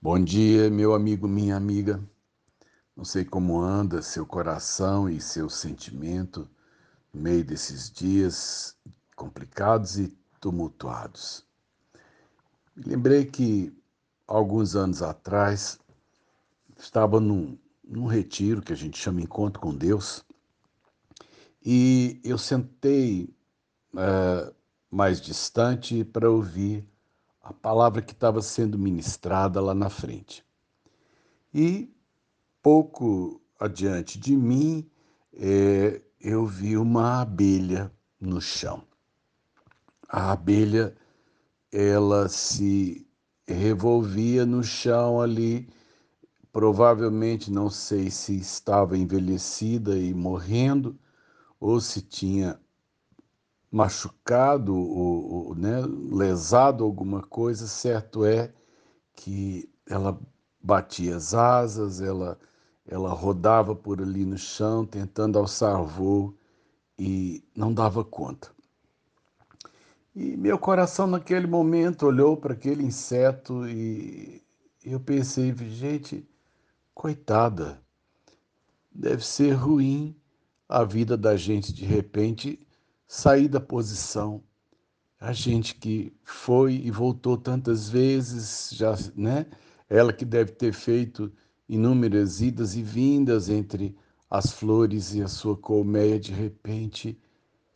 Bom dia, meu amigo, minha amiga. Não sei como anda seu coração e seu sentimento no meio desses dias complicados e tumultuados. Me lembrei que alguns anos atrás estava num, num retiro que a gente chama Encontro com Deus e eu sentei uh, mais distante para ouvir a palavra que estava sendo ministrada lá na frente. E pouco adiante de mim, é, eu vi uma abelha no chão. A abelha, ela se revolvia no chão ali, provavelmente não sei se estava envelhecida e morrendo, ou se tinha machucado ou, ou né, lesado alguma coisa, certo é que ela batia as asas, ela, ela rodava por ali no chão tentando alçar voo e não dava conta. E meu coração naquele momento olhou para aquele inseto e eu pensei, gente, coitada, deve ser ruim a vida da gente de repente sair da posição. A gente que foi e voltou tantas vezes, já, né? Ela que deve ter feito inúmeras idas e vindas entre as flores e a sua colmeia, de repente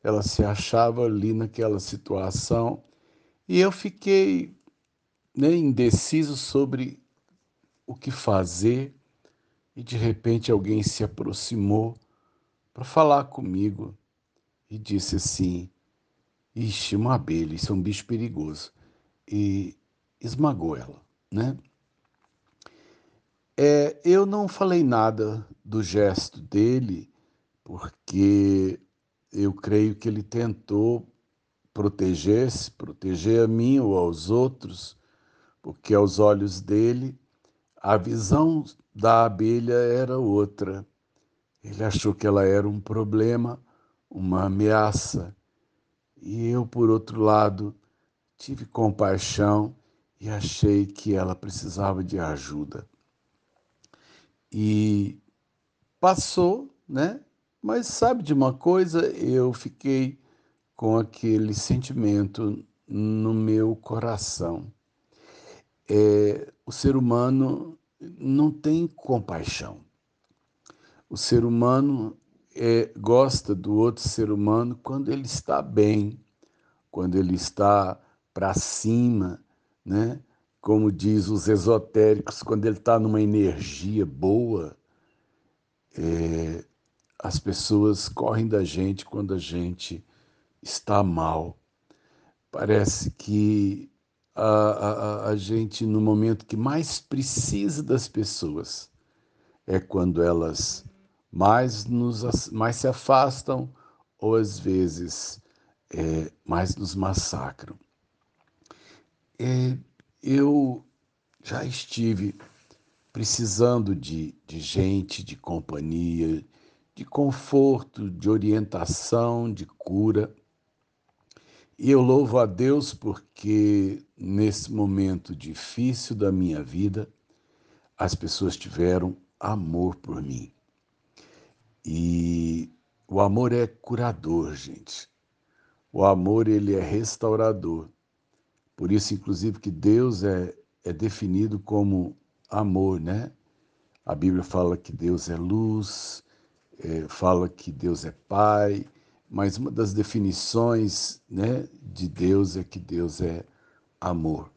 ela se achava ali naquela situação e eu fiquei né, indeciso sobre o que fazer e de repente alguém se aproximou para falar comigo e disse assim: Ixi, uma abelha, isso é um bicho perigoso. E esmagou ela, né? É, eu não falei nada do gesto dele, porque eu creio que ele tentou proteger-se, proteger a mim ou aos outros, porque aos olhos dele a visão da abelha era outra. Ele achou que ela era um problema uma ameaça. E eu, por outro lado, tive compaixão e achei que ela precisava de ajuda. E passou, né? Mas sabe de uma coisa? Eu fiquei com aquele sentimento no meu coração. É, o ser humano não tem compaixão. O ser humano é, gosta do outro ser humano quando ele está bem, quando ele está para cima, né? Como diz os esotéricos, quando ele está numa energia boa, é, as pessoas correm da gente quando a gente está mal. Parece que a, a, a gente, no momento que mais precisa das pessoas, é quando elas mais, nos, mais se afastam ou às vezes é, mais nos massacram. É, eu já estive precisando de, de gente, de companhia, de conforto, de orientação, de cura. E eu louvo a Deus porque nesse momento difícil da minha vida, as pessoas tiveram amor por mim. E o amor é curador, gente. O amor ele é restaurador. Por isso, inclusive, que Deus é, é definido como amor, né? A Bíblia fala que Deus é luz, é, fala que Deus é Pai, mas uma das definições né, de Deus é que Deus é amor.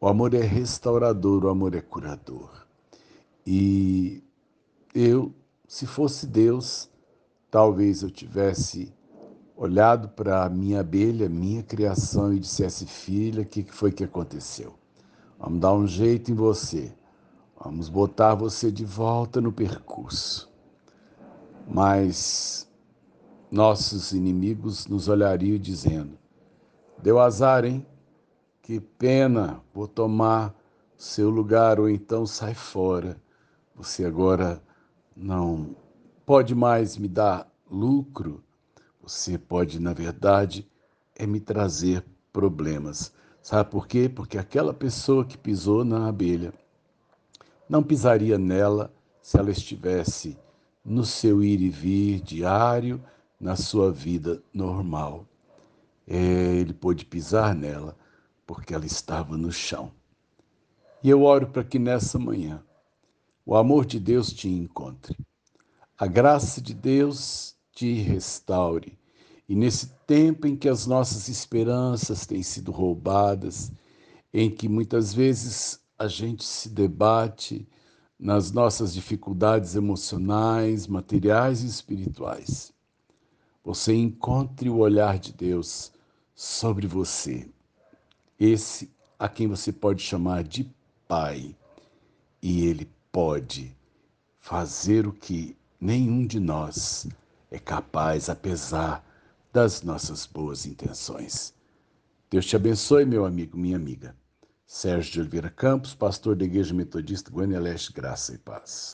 O amor é restaurador, o amor é curador. E eu se fosse Deus, talvez eu tivesse olhado para a minha abelha, minha criação e dissesse: Filha, o que foi que aconteceu? Vamos dar um jeito em você. Vamos botar você de volta no percurso. Mas nossos inimigos nos olhariam dizendo: Deu azar, hein? Que pena, vou tomar seu lugar, ou então sai fora. Você agora não pode mais me dar lucro, você pode, na verdade, é me trazer problemas. Sabe por quê? Porque aquela pessoa que pisou na abelha, não pisaria nela se ela estivesse no seu ir e vir diário, na sua vida normal. É, ele pôde pisar nela porque ela estava no chão. E eu oro para que nessa manhã o amor de Deus te encontre, a graça de Deus te restaure. E nesse tempo em que as nossas esperanças têm sido roubadas, em que muitas vezes a gente se debate nas nossas dificuldades emocionais, materiais e espirituais. Você encontre o olhar de Deus sobre você. Esse a quem você pode chamar de Pai. E Ele pode fazer o que nenhum de nós é capaz, apesar das nossas boas intenções. Deus te abençoe, meu amigo, minha amiga. Sérgio de Oliveira Campos, pastor da Igreja Metodista Goiânia Graça e Paz.